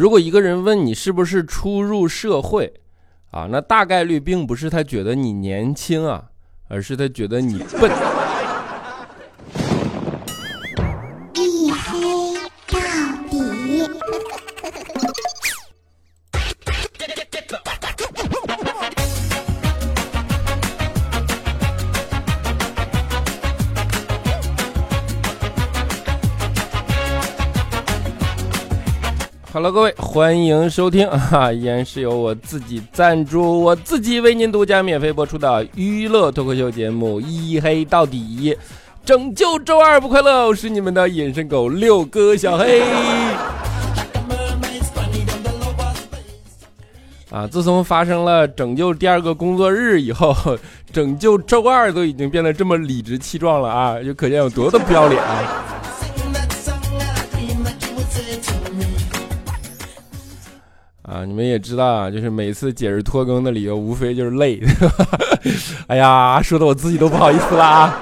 如果一个人问你是不是初入社会，啊，那大概率并不是他觉得你年轻啊，而是他觉得你笨。各位，欢迎收听啊！依然是由我自己赞助，我自己为您独家免费播出的娱乐脱口秀节目《一黑到底》，拯救周二不快乐，是你们的隐身狗六哥小黑。啊，自从发生了拯救第二个工作日以后，拯救周二都已经变得这么理直气壮了啊，就可见有多的不要脸啊！啊，你们也知道啊，就是每次解释拖更的理由，无非就是累。哎呀，说的我自己都不好意思啦。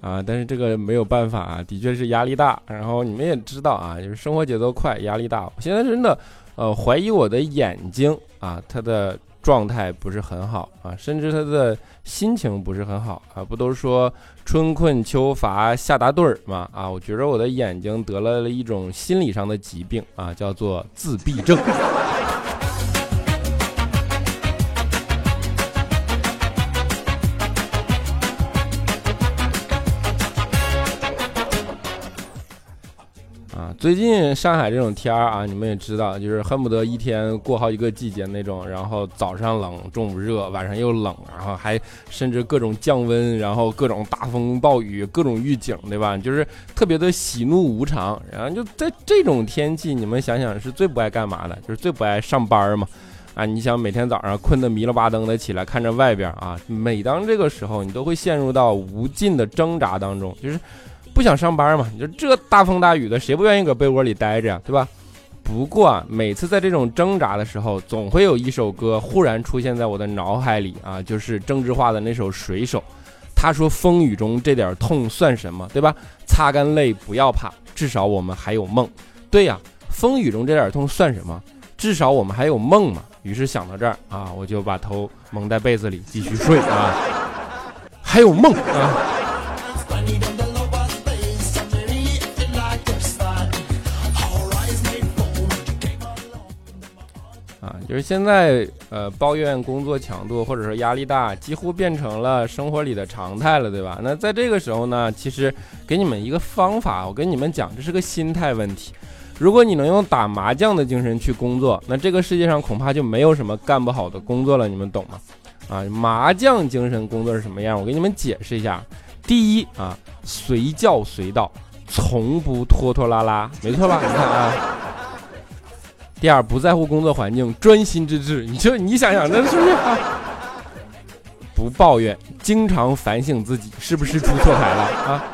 啊，但是这个没有办法啊，的确是压力大。然后你们也知道啊，就是生活节奏快，压力大。我现在真的，呃，怀疑我的眼睛啊，它的。状态不是很好啊，甚至他的心情不是很好啊，不都说春困秋乏夏打盹儿吗？啊，我觉得我的眼睛得了了一种心理上的疾病啊，叫做自闭症。最近上海这种天儿啊，你们也知道，就是恨不得一天过好几个季节那种。然后早上冷，中午热，晚上又冷，然后还甚至各种降温，然后各种大风暴雨，各种预警，对吧？就是特别的喜怒无常。然后就在这种天气，你们想想是最不爱干嘛的？就是最不爱上班嘛。啊，你想每天早上困得迷了巴登的起来，看着外边啊，每当这个时候，你都会陷入到无尽的挣扎当中，就是。不想上班嘛？你说这大风大雨的，谁不愿意搁被窝里待着呀？对吧？不过啊，每次在这种挣扎的时候，总会有一首歌忽然出现在我的脑海里啊，就是郑智化的那首《水手》。他说：“风雨中这点痛算什么？对吧？擦干泪，不要怕，至少我们还有梦。”对呀，风雨中这点痛算什么？至少我们还有梦嘛。于是想到这儿啊，我就把头蒙在被子里继续睡啊，还有梦啊。就是现在，呃，抱怨工作强度或者说压力大，几乎变成了生活里的常态了，对吧？那在这个时候呢，其实给你们一个方法，我跟你们讲，这是个心态问题。如果你能用打麻将的精神去工作，那这个世界上恐怕就没有什么干不好的工作了，你们懂吗？啊，麻将精神工作是什么样？我给你们解释一下。第一啊，随叫随到，从不拖拖拉拉，没错吧？你看啊。第二，不在乎工作环境，专心致志。你就你想想，那是不是？不抱怨，经常反省自己是不是出错牌了啊？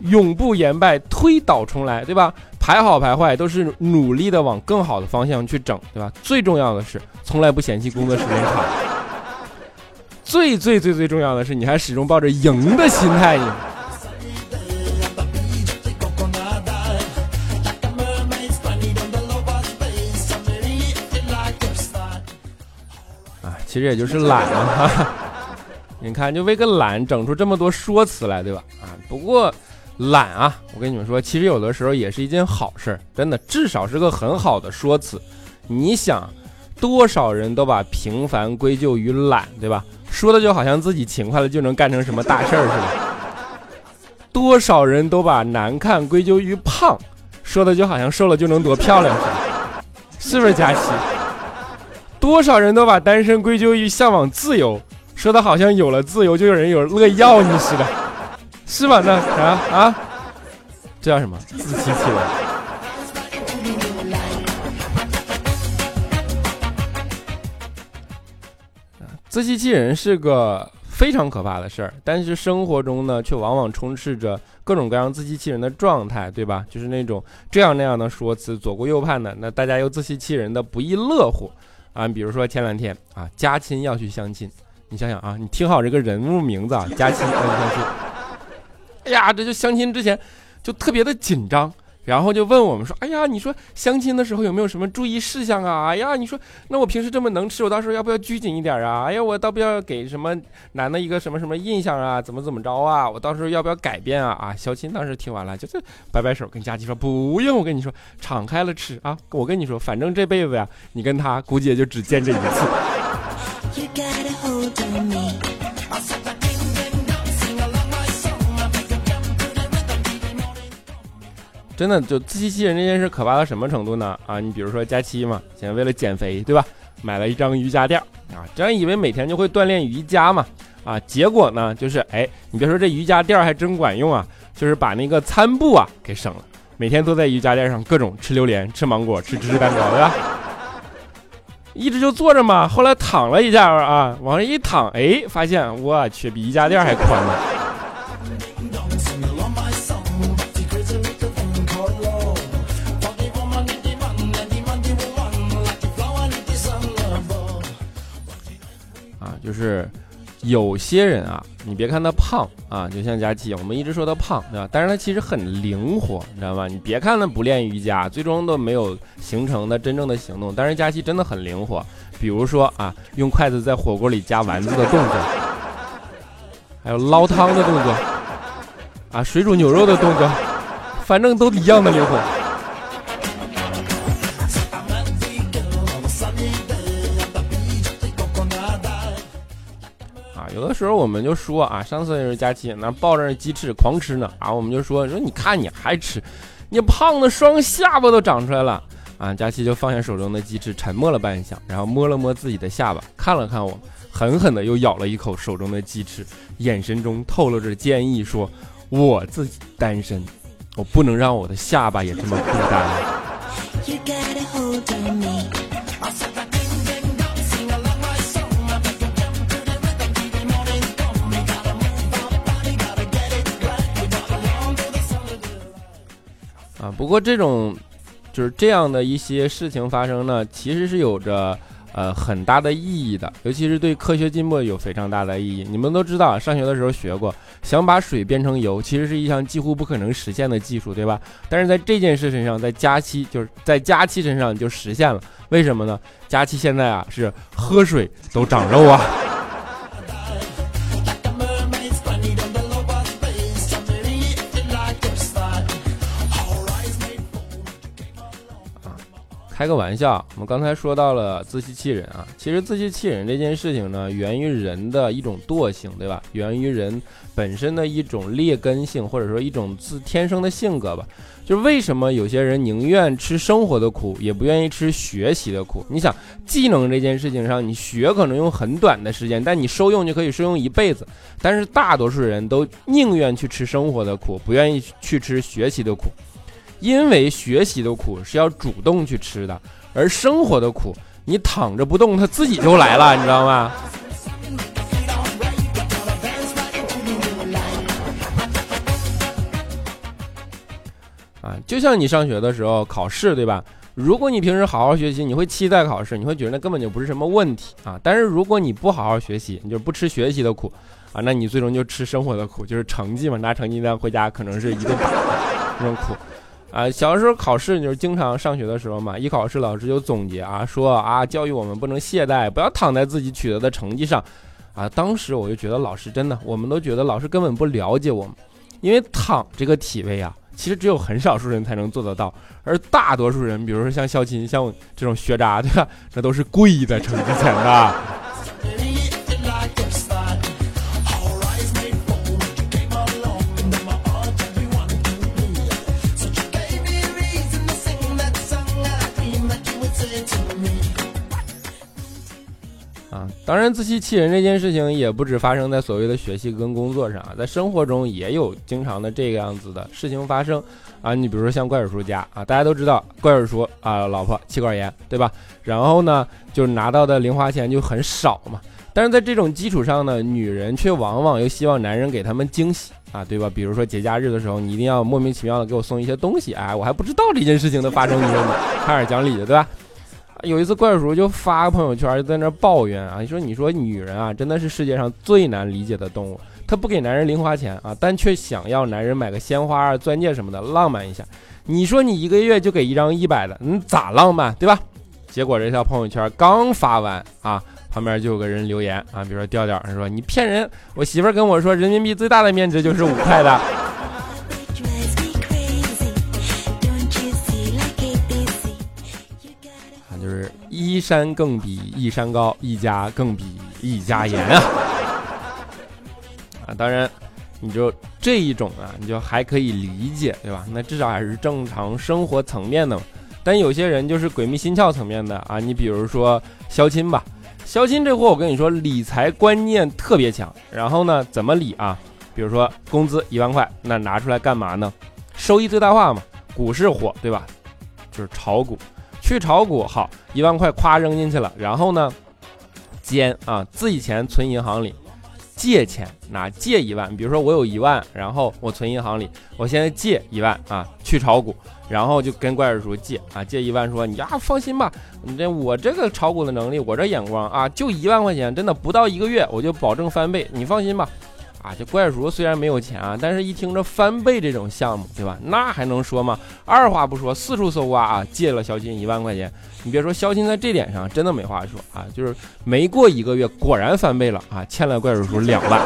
永不言败，推倒重来，对吧？牌好牌坏都是努力的往更好的方向去整，对吧？最重要的是，从来不嫌弃工作时间长。最最最最重要的是，你还始终抱着赢的心态。其实也就是懒嘛，哈，你看，就为个懒整出这么多说辞来，对吧？啊，不过懒啊，我跟你们说，其实有的时候也是一件好事，真的，至少是个很好的说辞。你想，多少人都把平凡归咎于懒，对吧？说的就好像自己勤快了就能干成什么大事儿似的。多少人都把难看归咎于胖，说的就好像瘦了就能多漂亮似的，是不是佳琪？多少人都把单身归咎于向往自由，说的好像有了自由就有人有乐意要你似的，是吧？那啥啊？这叫什么？自欺欺人。自欺欺人是个非常可怕的事儿，但是生活中呢，却往往充斥着各种各样自欺欺人的状态，对吧？就是那种这样那样的说辞，左顾右盼的，那大家又自欺欺人的不亦乐乎。啊，比如说前两天啊，佳亲要去相亲，你想想啊，你听好这个人物名字啊，佳亲要去相亲。哎呀，这就相亲之前就特别的紧张，然后就问我们说：“哎呀，你说相亲的时候有没有什么注意事项啊？哎呀，你说那我平时这么能吃，我到时候要不要拘谨一点啊？哎呀，我到不要给什么男的一个什么什么印象啊？怎么怎么着啊？我到时候要不要改变啊？啊，小青当时听完了，就是摆摆手跟佳琪说：不用，我跟你说，敞开了吃啊！我跟你说，反正这辈子呀，你跟他估计也就只见这一次。真的就自欺欺人这件事可怕到什么程度呢？啊，你比如说佳期嘛，现在为了减肥，对吧？买了一张瑜伽垫啊，这样以为每天就会锻炼瑜伽嘛，啊，结果呢就是，哎，你别说这瑜伽垫还真管用啊，就是把那个餐布啊给省了，每天都在瑜伽垫上各种吃榴莲、吃芒果、吃芝士蛋糕，对吧？一直就坐着嘛，后来躺了一下啊，往上一躺，哎，发现我去比瑜伽垫还宽呢。是有些人啊，你别看他胖啊，就像佳琪，我们一直说他胖，对吧？但是他其实很灵活，你知道吗？你别看他不练瑜伽，最终都没有形成的真正的行动。但是佳琪真的很灵活，比如说啊，用筷子在火锅里夹丸子的动作，还有捞汤的动作，啊，水煮牛肉的动作，反正都一样的灵活。有的时候我们就说啊，上次也是佳琪那抱着鸡翅狂吃呢啊，我们就说说你看你还吃，你胖的双下巴都长出来了啊。佳琪就放下手中的鸡翅，沉默了半晌，然后摸了摸自己的下巴，看了看我，狠狠的又咬了一口手中的鸡翅，眼神中透露着坚毅，说：“我自己单身，我不能让我的下巴也这么孤单。”不过这种就是这样的一些事情发生呢，其实是有着呃很大的意义的，尤其是对科学进步有非常大的意义。你们都知道，上学的时候学过，想把水变成油，其实是一项几乎不可能实现的技术，对吧？但是在这件事身上，在佳期就是在佳期身上就实现了，为什么呢？佳期现在啊是喝水都长肉啊。开个玩笑，我们刚才说到了自欺欺人啊，其实自欺欺人这件事情呢，源于人的一种惰性，对吧？源于人本身的一种劣根性，或者说一种自天生的性格吧。就是为什么有些人宁愿吃生活的苦，也不愿意吃学习的苦？你想，技能这件事情上，你学可能用很短的时间，但你受用就可以受用一辈子。但是大多数人都宁愿去吃生活的苦，不愿意去吃学习的苦。因为学习的苦是要主动去吃的，而生活的苦你躺着不动，它自己就来了，你知道吗？啊，就像你上学的时候考试，对吧？如果你平时好好学习，你会期待考试，你会觉得那根本就不是什么问题啊。但是如果你不好好学习，你就不吃学习的苦啊，那你最终就吃生活的苦，就是成绩嘛，拿成绩单回家可能是一顿 那种苦。啊，小时候考试就是经常上学的时候嘛，一考试老师就总结啊，说啊，教育我们不能懈怠，不要躺在自己取得的成绩上，啊，当时我就觉得老师真的，我们都觉得老师根本不了解我们，因为躺这个体位啊，其实只有很少数人才能做得到，而大多数人，比如说像肖琴，像这种学渣，对吧？那都是跪在成绩前的。当然，自欺欺人这件事情也不止发生在所谓的学习跟工作上啊，在生活中也有经常的这个样子的事情发生啊。你比如说像怪叔叔家啊，大家都知道怪叔叔啊，老婆妻管严，对吧？然后呢，就是拿到的零花钱就很少嘛。但是在这种基础上呢，女人却往往又希望男人给他们惊喜啊，对吧？比如说节假日的时候，你一定要莫名其妙的给我送一些东西，哎，我还不知道这件事情的发生，你说差点讲理的，对吧？有一次，怪叔就发个朋友圈，在那抱怨啊，你说你说女人啊，真的是世界上最难理解的动物，她不给男人零花钱啊，但却想要男人买个鲜花啊、钻戒什么的，浪漫一下。你说你一个月就给一张一百的，你咋浪漫，对吧？结果这条朋友圈刚发完啊，旁边就有个人留言啊，比如说调调，他说你骗人，我媳妇跟我说人民币最大的面值就是五块的。就是一山更比一山高，一家更比一家严啊！啊，当然，你就这一种啊，你就还可以理解，对吧？那至少还是正常生活层面的嘛。但有些人就是鬼迷心窍层面的啊，你比如说肖钦吧，肖钦这货我跟你说，理财观念特别强。然后呢，怎么理啊？比如说工资一万块，那拿出来干嘛呢？收益最大化嘛，股市火，对吧？就是炒股。去炒股好，一万块夸扔进去了，然后呢，兼啊自己钱存银行里，借钱拿借一万，比如说我有一万，然后我存银行里，我现在借一万啊去炒股，然后就跟怪叔叔借啊借一万，说你呀放心吧，你这我这个炒股的能力，我这眼光啊就一万块钱，真的不到一个月我就保证翻倍，你放心吧。啊，这怪叔虽然没有钱啊，但是一听着翻倍这种项目，对吧？那还能说吗？二话不说，四处搜刮啊，借了肖钦一万块钱。你别说，肖钦在这点上真的没话说啊，就是没过一个月，果然翻倍了啊，欠了怪叔叔两万。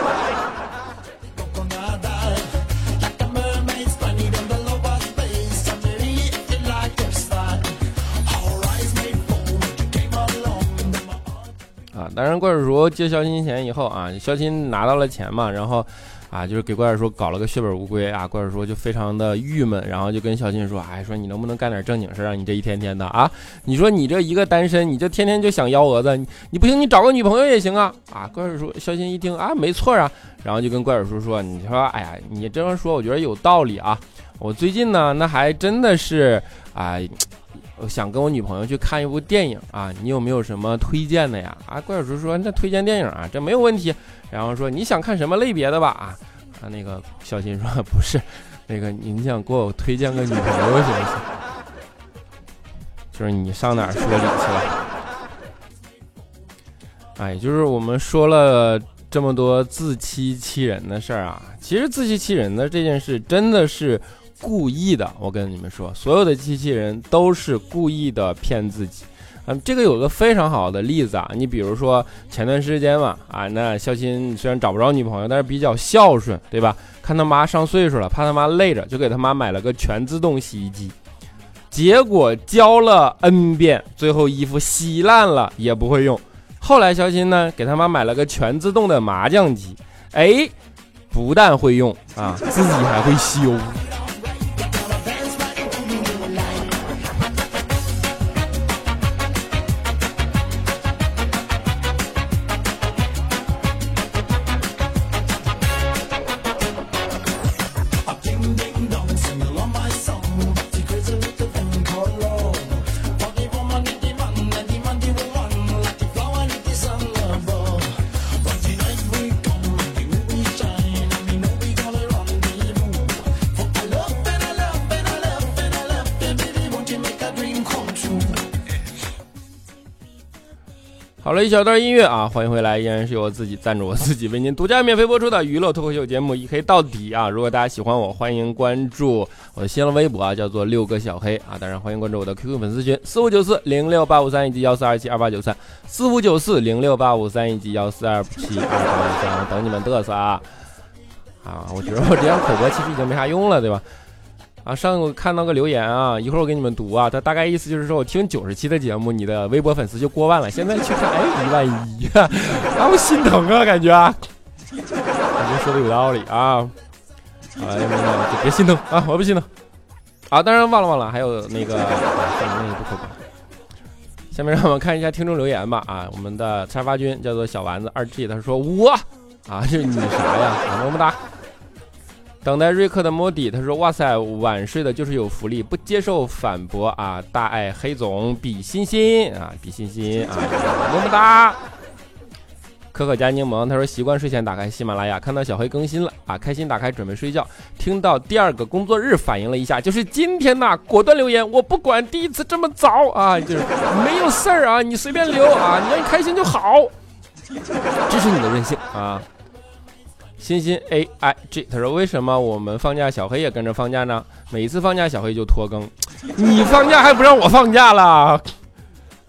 当然，怪叔叔借肖钦钱以后啊，肖钦拿到了钱嘛，然后，啊，就是给怪叔叔搞了个血本无归啊，怪叔叔就非常的郁闷，然后就跟肖钦说，哎，说你能不能干点正经事啊？你这一天天的啊，你说你这一个单身，你就天天就想幺蛾子，你不行，你找个女朋友也行啊！啊，怪叔叔，肖钦一听啊，没错啊，然后就跟怪叔叔说，你说，哎呀，你这样说，我觉得有道理啊，我最近呢，那还真的是啊。我想跟我女朋友去看一部电影啊，你有没有什么推荐的呀？啊，怪叔叔说那推荐电影啊，这没有问题。然后说你想看什么类别的吧？啊，啊那个小新说 不是，那个你想给我推荐个女朋友行不行？就是你上哪说理去了？哎，就是我们说了这么多自欺欺人的事儿啊，其实自欺欺人的这件事真的是。故意的，我跟你们说，所有的机器人都是故意的骗自己。嗯，这个有个非常好的例子啊，你比如说前段时间嘛，啊，那肖鑫虽然找不着女朋友，但是比较孝顺，对吧？看他妈上岁数了，怕他妈累着，就给他妈买了个全自动洗衣机。结果教了 N 遍，最后衣服洗烂了也不会用。后来肖鑫呢，给他妈买了个全自动的麻将机，哎，不但会用啊，自己还会修。一小段音乐啊，欢迎回来，依然是由我自己赞助我自己为您独家免费播出的娱乐脱口秀节目一黑到底啊！如果大家喜欢我，欢迎关注我的新浪微博啊，叫做六个小黑啊！当然欢迎关注我的 QQ 粉丝群四五九四零六八五三以及幺四二七二八九三四五九四零六八五三以及幺四二七二八九三，等你们嘚瑟啊！啊，我觉得我这样口播其实已经没啥用了，对吧？啊，上我看到个留言啊，一会儿我给你们读啊。他大概意思就是说，我听九十期的节目，你的微博粉丝就过万了。现在去看，哎，一万一，啊，我心疼啊，感觉。感觉说的有道理啊。哎呀妈呀，别心疼啊，我不心疼。啊，当然忘了忘了，还有那个，那个不可观。下面让我们看一下听众留言吧。啊，我们的沙发君叫做小丸子二 G，他说我啊，这你啥呀？么么哒。等待瑞克的莫迪，他说：“哇塞，晚睡的就是有福利，不接受反驳啊！大爱黑总比心心啊，比心心啊，么么哒！可可加柠檬，他说习惯睡前打开喜马拉雅，看到小黑更新了啊，开心打开准备睡觉，听到第二个工作日反应了一下，就是今天呐，果断留言，我不管第一次这么早啊，就是没有事儿啊，你随便留啊，你要开心就好，支持你的任性啊。”欣欣 A I G，他说为什么我们放假小黑也跟着放假呢？每次放假小黑就拖更，你放假还不让我放假了？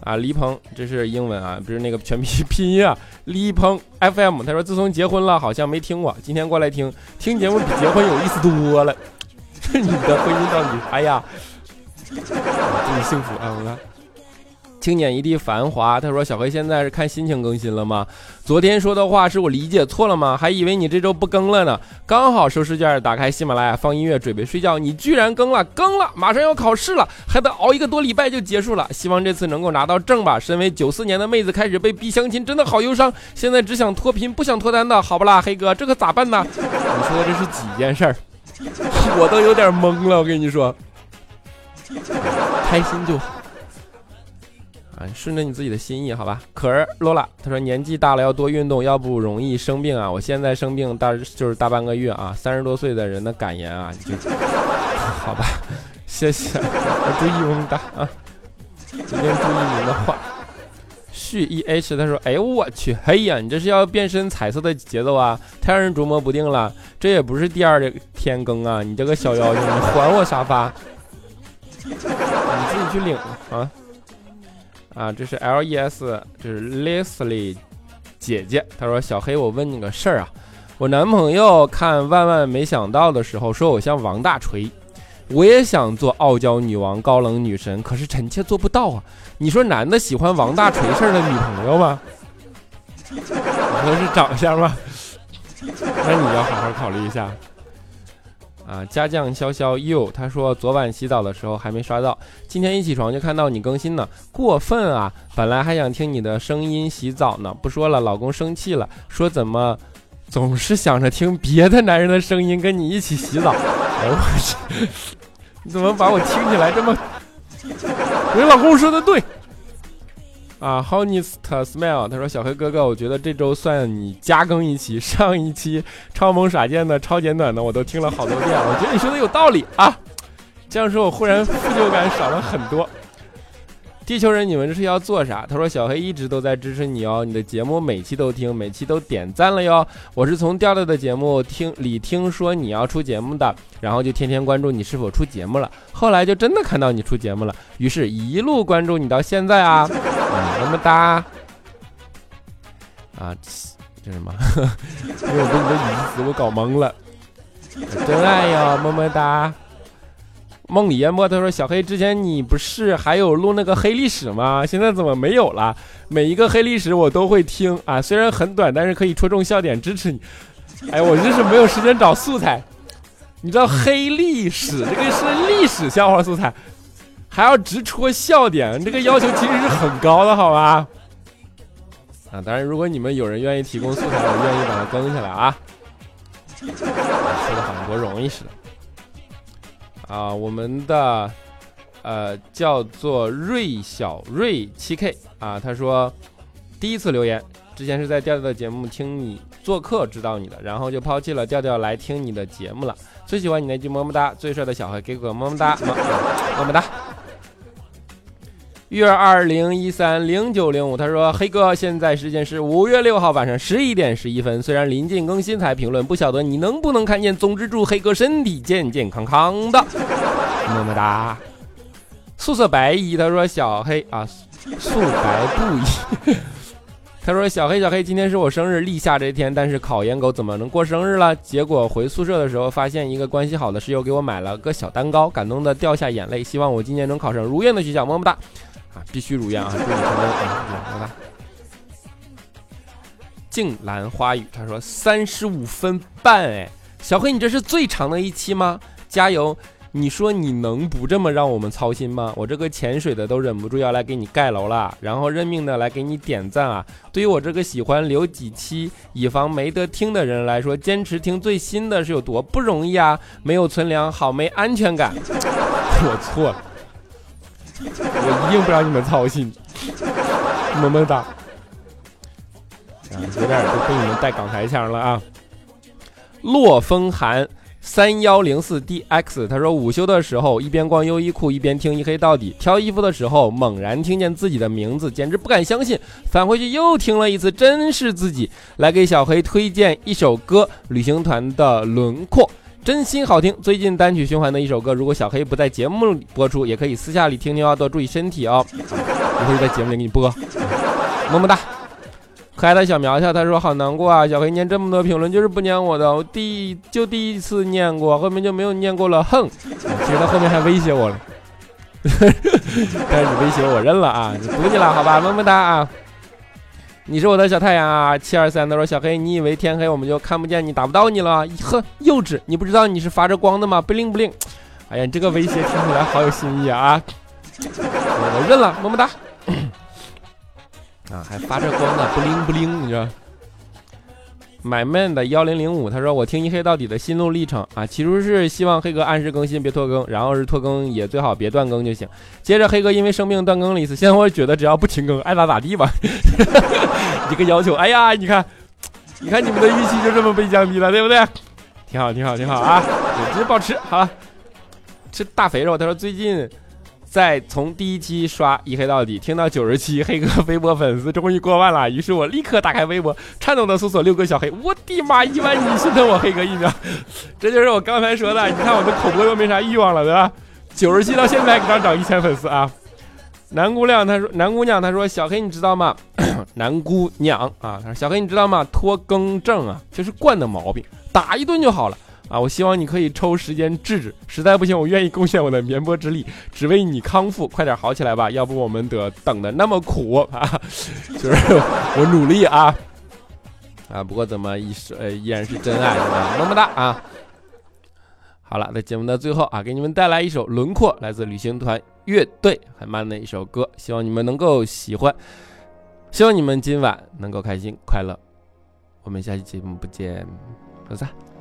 啊，黎鹏，这是英文啊，不是那个全拼拼音啊。黎鹏 FM，他说自从结婚了，好像没听过，今天过来听听节目比结婚有意思多了。这 你的婚姻到底？哎呀，祝你幸福啊！我看。青年一地繁华，他说小黑现在是看心情更新了吗？昨天说的话是我理解错了吗？还以为你这周不更了呢。刚好收试卷，打开喜马拉雅放音乐，准备睡觉，你居然更了，更了，马上要考试了，还得熬一个多礼拜就结束了。希望这次能够拿到证吧。身为九四年的妹子，开始被逼相亲，真的好忧伤。现在只想脱贫，不想脱单的，好不啦，黑哥，这可咋办呢？你说的这是几件事儿？我都有点懵了，我跟你说，开心就好。啊，顺着你自己的心意，好吧。可儿罗拉他说年纪大了要多运动，要不容易生病啊。我现在生病大就是大半个月啊。三十多岁的人的感言啊，就好吧，谢谢，我注意我们的啊，一定注意您的话。旭 E H 他说，哎呦我去，哎呀，你这是要变身彩色的节奏啊，太让人琢磨不定了。这也不是第二天更啊，你这个小妖精，你还我沙发，你自己去领啊。啊，这是 L E S，这是 Leslie 姐姐。她说：“小黑，我问你个事儿啊，我男朋友看万万没想到的时候说我像王大锤，我也想做傲娇女王、高冷女神，可是臣妾做不到啊。你说男的喜欢王大锤式的女朋友吗？你说是长相吗？那你要好好考虑一下。”啊，家将潇潇又他说昨晚洗澡的时候还没刷到，今天一起床就看到你更新了，过分啊！本来还想听你的声音洗澡呢，不说了，老公生气了，说怎么总是想着听别的男人的声音跟你一起洗澡？哎我去，你怎么把我听起来这么？你老公说的对。啊，Honest Smile，他说：“小黑哥哥，我觉得这周算你加更一期，上一期超萌耍贱的、超简短的，我都听了好多遍。我觉得你说的有道理啊，这样说我忽然 负疚感少了很多。”地球人，你们这是要做啥？他说：“小黑一直都在支持你哦，你的节目每期都听，每期都点赞了哟。我是从调调的节目听里听说你要出节目的，然后就天天关注你是否出节目了。后来就真的看到你出节目了，于是一路关注你到现在啊，么么哒。啊，这什么？因为我被你的语词我搞懵了。真爱哟，么么哒。”梦里淹没，他说：“小黑，之前你不是还有录那个黑历史吗？现在怎么没有了？每一个黑历史我都会听啊，虽然很短，但是可以戳中笑点，支持你。哎，我就是没有时间找素材。你知道黑历史这个是历史笑话素材，还要直戳笑点，这个要求其实是很高的，好吧？啊，当然，如果你们有人愿意提供素材，我愿意把它更下来啊。说的好像多容易似的。”啊，我们的呃叫做瑞小瑞七 K 啊，他说第一次留言，之前是在调调的节目听你做客知道你的，然后就抛弃了调调来听你的节目了。最喜欢你那句么么哒，最帅的小黑给个么么哒，么么哒。月二零一三零九零五，他说：“黑哥，现在时间是五月六号晚上十一点十一分。虽然临近更新才评论，不晓得你能不能看见。总之，祝黑哥身体健健康康的，么么哒。”素色白衣，他说：“小黑啊，素白不衣。他说：“小黑，小黑，今天是我生日，立夏这一天，但是考研狗怎么能过生日了？结果回宿舍的时候，发现一个关系好的室友给我买了个小蛋糕，感动的掉下眼泪。希望我今年能考上如愿的学校，么么哒。”啊，必须如愿啊！祝你成功啊！拜拜。静兰花语，他说三十五分半，哎，小黑，你这是最长的一期吗？加油！你说你能不这么让我们操心吗？我这个潜水的都忍不住要来给你盖楼了，然后认命的来给你点赞啊！对于我这个喜欢留几期以防没得听的人来说，坚持听最新的是有多不容易啊！没有存粮，好没安全感。我错了。我一定不让你们操心，么么哒。啊，有点都被你们带港台腔了啊。洛风寒三幺零四 dx，他说午休的时候一边逛优衣库一边听一黑到底，挑衣服的时候猛然听见自己的名字，简直不敢相信，返回去又听了一次，真是自己。来给小黑推荐一首歌，旅行团的轮廓。真心好听，最近单曲循环的一首歌。如果小黑不在节目播出，也可以私下里听听哦，多注意身体哦。我会在节目里给你播，么么哒。可爱的小苗条，他说好难过啊，小黑念这么多评论就是不念我的，我第就第一次念过，后面就没有念过了，哼。其实他后面还威胁我了，但是你威胁我认了啊，就读你了，好吧，么么哒啊。你是我的小太阳啊！七二三他说：“小黑，你以为天黑我们就看不见你、打不到你了？呵，幼稚！你不知道你是发着光的吗？不灵不灵！哎呀，你这个威胁听起来好有新意啊！我认了，么么哒。啊，还发着光呢，不灵不灵，你说。买闷的幺零零五，他说我听一黑到底的心路历程啊，起初是希望黑哥按时更新，别拖更，然后是拖更也最好别断更就行。接着黑哥因为生病断更了一次，现在我觉得只要不停更，爱咋咋地吧。一个要求，哎呀，你看，你看你们的预期就这么被降低了，对不对？挺好，挺好，挺好啊，一直保持好了。吃大肥肉，他说最近。在从第一期刷一黑到底，听到九十七，黑哥微博粉丝终于过万了。于是我立刻打开微博，颤抖的搜索六个小黑。我的妈，一万你心疼我黑哥一秒，这就是我刚才说的。你看我的口播又没啥欲望了，对吧？九十七到现在刚涨一千粉丝啊。南姑娘她说，南姑娘她说，小黑你知道吗？南姑娘啊，她说小黑你知道吗？拖更症啊，就是惯的毛病，打一顿就好了。啊，我希望你可以抽时间治治，实在不行，我愿意贡献我的绵薄之力，只为你康复，快点好起来吧，要不我们得等的那么苦啊！就是我努力啊啊！不过怎么一是呃依然是真爱，是吧？么么哒啊！好了，在节目的最后啊，给你们带来一首《轮廓》，来自旅行团乐队，很慢的一首歌，希望你们能够喜欢，希望你们今晚能够开心快乐，我们下期节目不见不散。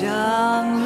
呼